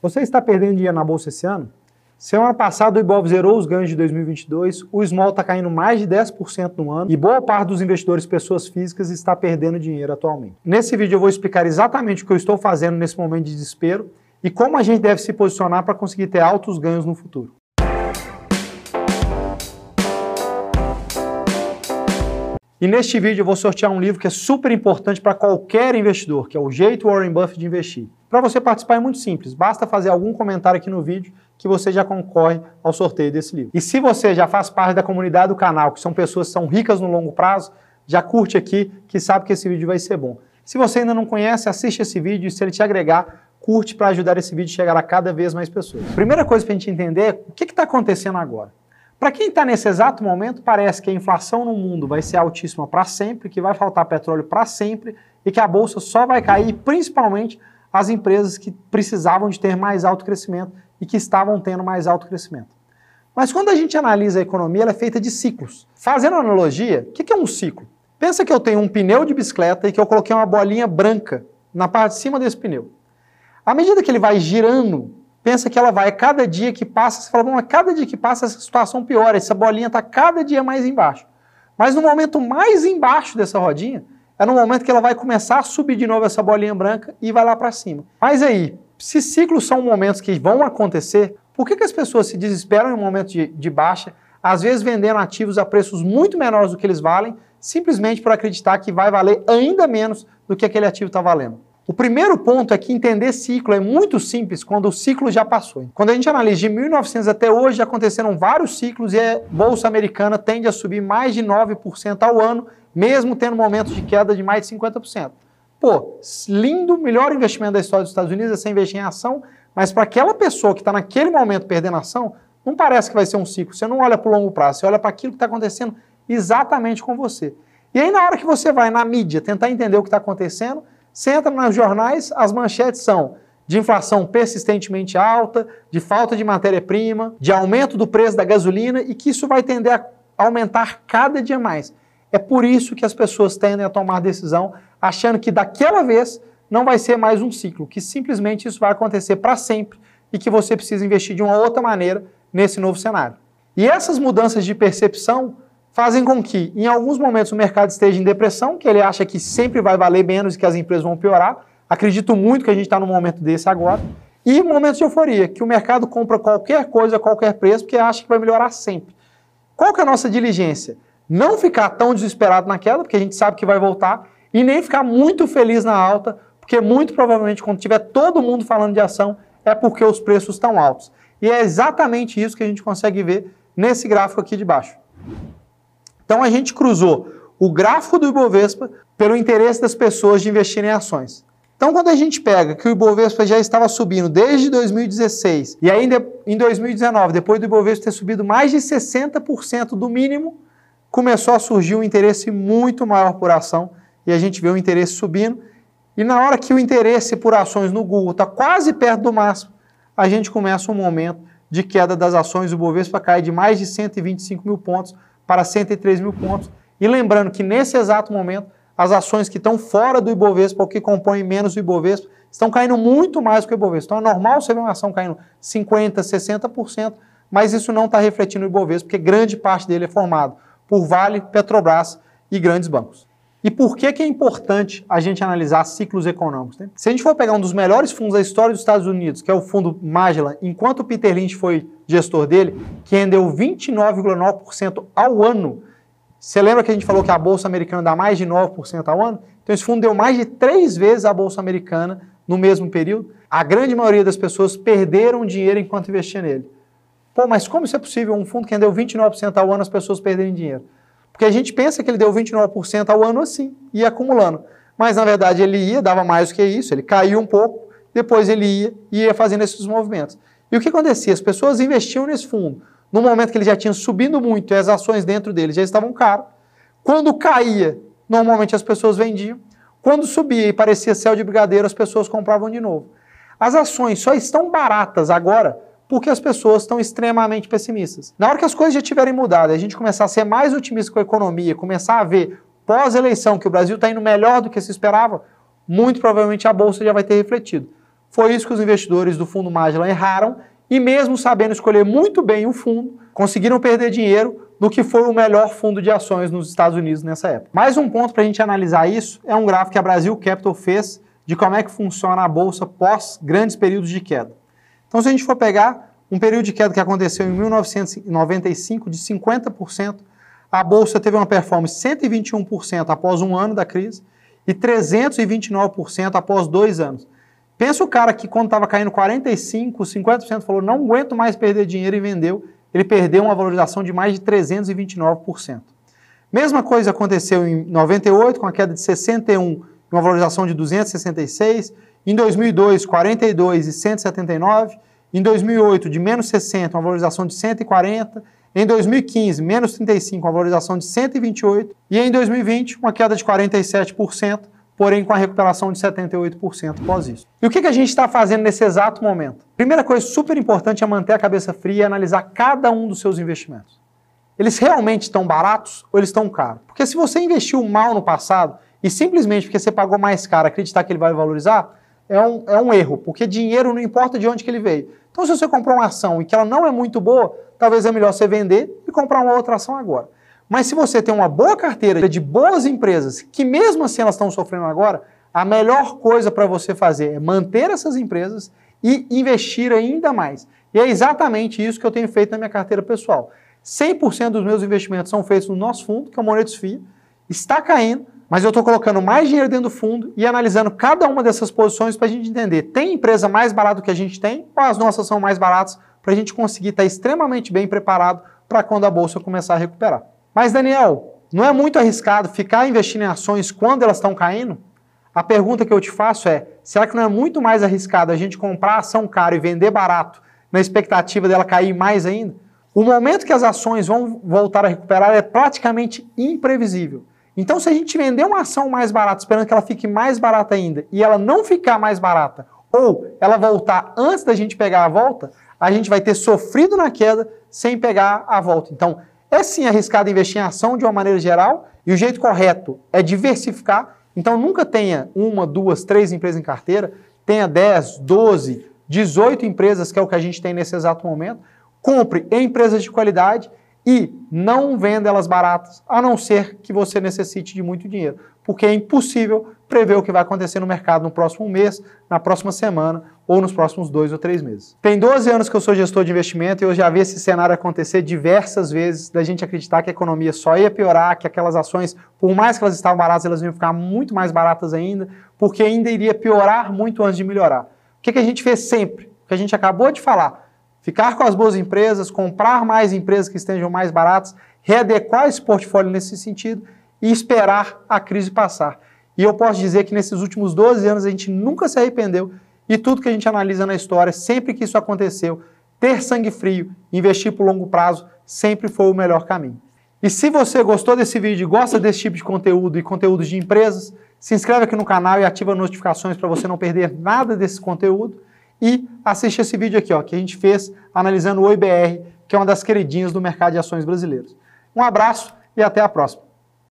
Você está perdendo dinheiro na bolsa esse ano? Semana passada o Ibov zerou os ganhos de 2022, o Small está caindo mais de 10% no ano e boa parte dos investidores pessoas físicas está perdendo dinheiro atualmente. Nesse vídeo eu vou explicar exatamente o que eu estou fazendo nesse momento de desespero e como a gente deve se posicionar para conseguir ter altos ganhos no futuro. E neste vídeo eu vou sortear um livro que é super importante para qualquer investidor, que é o Jeito Warren Buffett de Investir. Para você participar é muito simples, basta fazer algum comentário aqui no vídeo que você já concorre ao sorteio desse livro. E se você já faz parte da comunidade do canal, que são pessoas que são ricas no longo prazo, já curte aqui, que sabe que esse vídeo vai ser bom. Se você ainda não conhece, assiste esse vídeo e se ele te agregar, curte para ajudar esse vídeo a chegar a cada vez mais pessoas. Primeira coisa para a gente entender é o que está acontecendo agora. Para quem está nesse exato momento, parece que a inflação no mundo vai ser altíssima para sempre, que vai faltar petróleo para sempre e que a bolsa só vai cair, principalmente as empresas que precisavam de ter mais alto crescimento e que estavam tendo mais alto crescimento. Mas quando a gente analisa a economia, ela é feita de ciclos. Fazendo analogia, o que é um ciclo? Pensa que eu tenho um pneu de bicicleta e que eu coloquei uma bolinha branca na parte de cima desse pneu. À medida que ele vai girando pensa que ela vai, cada dia que passa, você fala, bom, cada dia que passa essa situação piora, essa bolinha está cada dia mais embaixo. Mas no momento mais embaixo dessa rodinha, é no momento que ela vai começar a subir de novo essa bolinha branca e vai lá para cima. Mas aí, se ciclos são momentos que vão acontecer, por que, que as pessoas se desesperam em um momento de, de baixa, às vezes vendendo ativos a preços muito menores do que eles valem, simplesmente por acreditar que vai valer ainda menos do que aquele ativo está valendo? O primeiro ponto é que entender ciclo é muito simples quando o ciclo já passou. Quando a gente analisa de 1900 até hoje, aconteceram vários ciclos e a bolsa americana tende a subir mais de 9% ao ano, mesmo tendo momentos de queda de mais de 50%. Pô, lindo, melhor investimento da história dos Estados Unidos é você investir em ação, mas para aquela pessoa que está naquele momento perdendo ação, não parece que vai ser um ciclo. Você não olha para o longo prazo, você olha para aquilo que está acontecendo exatamente com você. E aí, na hora que você vai na mídia tentar entender o que está acontecendo, você entra nos jornais, as manchetes são de inflação persistentemente alta, de falta de matéria-prima, de aumento do preço da gasolina e que isso vai tender a aumentar cada dia mais. É por isso que as pessoas tendem a tomar decisão achando que daquela vez não vai ser mais um ciclo, que simplesmente isso vai acontecer para sempre e que você precisa investir de uma outra maneira nesse novo cenário. E essas mudanças de percepção fazem com que, em alguns momentos, o mercado esteja em depressão, que ele acha que sempre vai valer menos e que as empresas vão piorar. Acredito muito que a gente está num momento desse agora. E momentos de euforia, que o mercado compra qualquer coisa a qualquer preço, porque acha que vai melhorar sempre. Qual que é a nossa diligência? Não ficar tão desesperado naquela, porque a gente sabe que vai voltar, e nem ficar muito feliz na alta, porque muito provavelmente quando tiver todo mundo falando de ação, é porque os preços estão altos. E é exatamente isso que a gente consegue ver nesse gráfico aqui de baixo. Então a gente cruzou o gráfico do Ibovespa pelo interesse das pessoas de investir em ações. Então, quando a gente pega que o Ibovespa já estava subindo desde 2016 e ainda em 2019, depois do Ibovespa ter subido mais de 60% do mínimo, começou a surgir um interesse muito maior por ação e a gente vê o interesse subindo. E na hora que o interesse por ações no Google está quase perto do máximo, a gente começa um momento de queda das ações do Ibovespa, cai de mais de 125 mil pontos para 103 mil pontos. E lembrando que nesse exato momento, as ações que estão fora do Ibovespa, ou que compõem menos o Ibovespa, estão caindo muito mais do que o Ibovespa. Então é normal você ver uma ação caindo 50%, 60%, mas isso não está refletindo o Ibovespa, porque grande parte dele é formado por Vale, Petrobras e grandes bancos. E por que, que é importante a gente analisar ciclos econômicos? Né? Se a gente for pegar um dos melhores fundos da história dos Estados Unidos, que é o fundo Magellan, enquanto o Peter Lynch foi gestor dele, que rendeu 29,9% ao ano, você lembra que a gente falou que a Bolsa Americana dá mais de 9% ao ano? Então esse fundo deu mais de três vezes a Bolsa Americana no mesmo período. A grande maioria das pessoas perderam dinheiro enquanto investiam nele. Pô, mas como isso é possível? Um fundo que rendeu 29% ao ano, as pessoas perderem dinheiro? Porque a gente pensa que ele deu 29% ao ano assim, ia acumulando. Mas na verdade ele ia, dava mais do que isso, ele caiu um pouco, depois ele ia e ia fazendo esses movimentos. E o que acontecia? As pessoas investiam nesse fundo. No momento que ele já tinha subindo muito e as ações dentro dele já estavam caras. Quando caía, normalmente as pessoas vendiam. Quando subia e parecia céu de brigadeiro, as pessoas compravam de novo. As ações só estão baratas agora porque as pessoas estão extremamente pessimistas. Na hora que as coisas já tiverem mudado, a gente começar a ser mais otimista com a economia, começar a ver pós-eleição que o Brasil está indo melhor do que se esperava, muito provavelmente a bolsa já vai ter refletido. Foi isso que os investidores do fundo Magellan erraram e mesmo sabendo escolher muito bem o fundo, conseguiram perder dinheiro no que foi o melhor fundo de ações nos Estados Unidos nessa época. Mais um ponto para a gente analisar isso é um gráfico que a Brasil Capital fez de como é que funciona a bolsa pós grandes períodos de queda. Então, se a gente for pegar um período de queda que aconteceu em 1995 de 50%, a bolsa teve uma performance 121% após um ano da crise e 329% após dois anos. Pensa o cara que quando estava caindo 45%, 50% falou não aguento mais perder dinheiro e vendeu, ele perdeu uma valorização de mais de 329%. Mesma coisa aconteceu em 98 com a queda de 61 e uma valorização de 266, em 2002 42 e 179, em 2008 de menos 60, uma valorização de 140, em 2015, menos 35, uma valorização de 128, e em 2020, uma queda de 47%, porém com a recuperação de 78% após isso. E o que, a gente está fazendo nesse exato momento? Primeira coisa super importante é manter a cabeça fria e analisar cada um dos seus investimentos. Eles realmente estão baratos ou eles estão caros? Porque se você investiu mal no passado e simplesmente porque você pagou mais caro acreditar que ele vai valorizar, é um, é um erro, porque dinheiro não importa de onde que ele veio. Então, se você comprou uma ação e que ela não é muito boa, talvez é melhor você vender e comprar uma outra ação agora. Mas se você tem uma boa carteira de boas empresas, que mesmo assim elas estão sofrendo agora, a melhor coisa para você fazer é manter essas empresas e investir ainda mais. E é exatamente isso que eu tenho feito na minha carteira pessoal. 100% dos meus investimentos são feitos no nosso fundo, que é o Monetos FIA, está caindo, mas eu estou colocando mais dinheiro dentro do fundo e analisando cada uma dessas posições para a gente entender, tem empresa mais barata do que a gente tem ou as nossas são mais baratas para a gente conseguir estar tá extremamente bem preparado para quando a bolsa começar a recuperar. Mas Daniel, não é muito arriscado ficar investindo em ações quando elas estão caindo? A pergunta que eu te faço é, será que não é muito mais arriscado a gente comprar ação cara e vender barato na expectativa dela cair mais ainda? O momento que as ações vão voltar a recuperar é praticamente imprevisível. Então, se a gente vender uma ação mais barata, esperando que ela fique mais barata ainda, e ela não ficar mais barata, ou ela voltar antes da gente pegar a volta, a gente vai ter sofrido na queda sem pegar a volta. Então, é sim arriscado investir em ação de uma maneira geral, e o jeito correto é diversificar. Então, nunca tenha uma, duas, três empresas em carteira, tenha 10, 12, 18 empresas, que é o que a gente tem nesse exato momento. Compre em empresas de qualidade e não venda elas baratas, a não ser que você necessite de muito dinheiro, porque é impossível prever o que vai acontecer no mercado no próximo mês, na próxima semana ou nos próximos dois ou três meses. Tem 12 anos que eu sou gestor de investimento e eu já vi esse cenário acontecer diversas vezes, da gente acreditar que a economia só ia piorar, que aquelas ações, por mais que elas estavam baratas, elas iam ficar muito mais baratas ainda, porque ainda iria piorar muito antes de melhorar. O que, que a gente fez sempre? O que a gente acabou de falar ficar com as boas empresas, comprar mais empresas que estejam mais baratas, readequar esse portfólio nesse sentido e esperar a crise passar. E eu posso dizer que nesses últimos 12 anos a gente nunca se arrependeu e tudo que a gente analisa na história, sempre que isso aconteceu, ter sangue frio, investir por longo prazo, sempre foi o melhor caminho. E se você gostou desse vídeo e gosta desse tipo de conteúdo e conteúdos de empresas, se inscreve aqui no canal e ativa notificações para você não perder nada desse conteúdo e assiste esse vídeo aqui, ó, que a gente fez analisando o IBR, que é uma das queridinhas do mercado de ações brasileiros. Um abraço e até a próxima.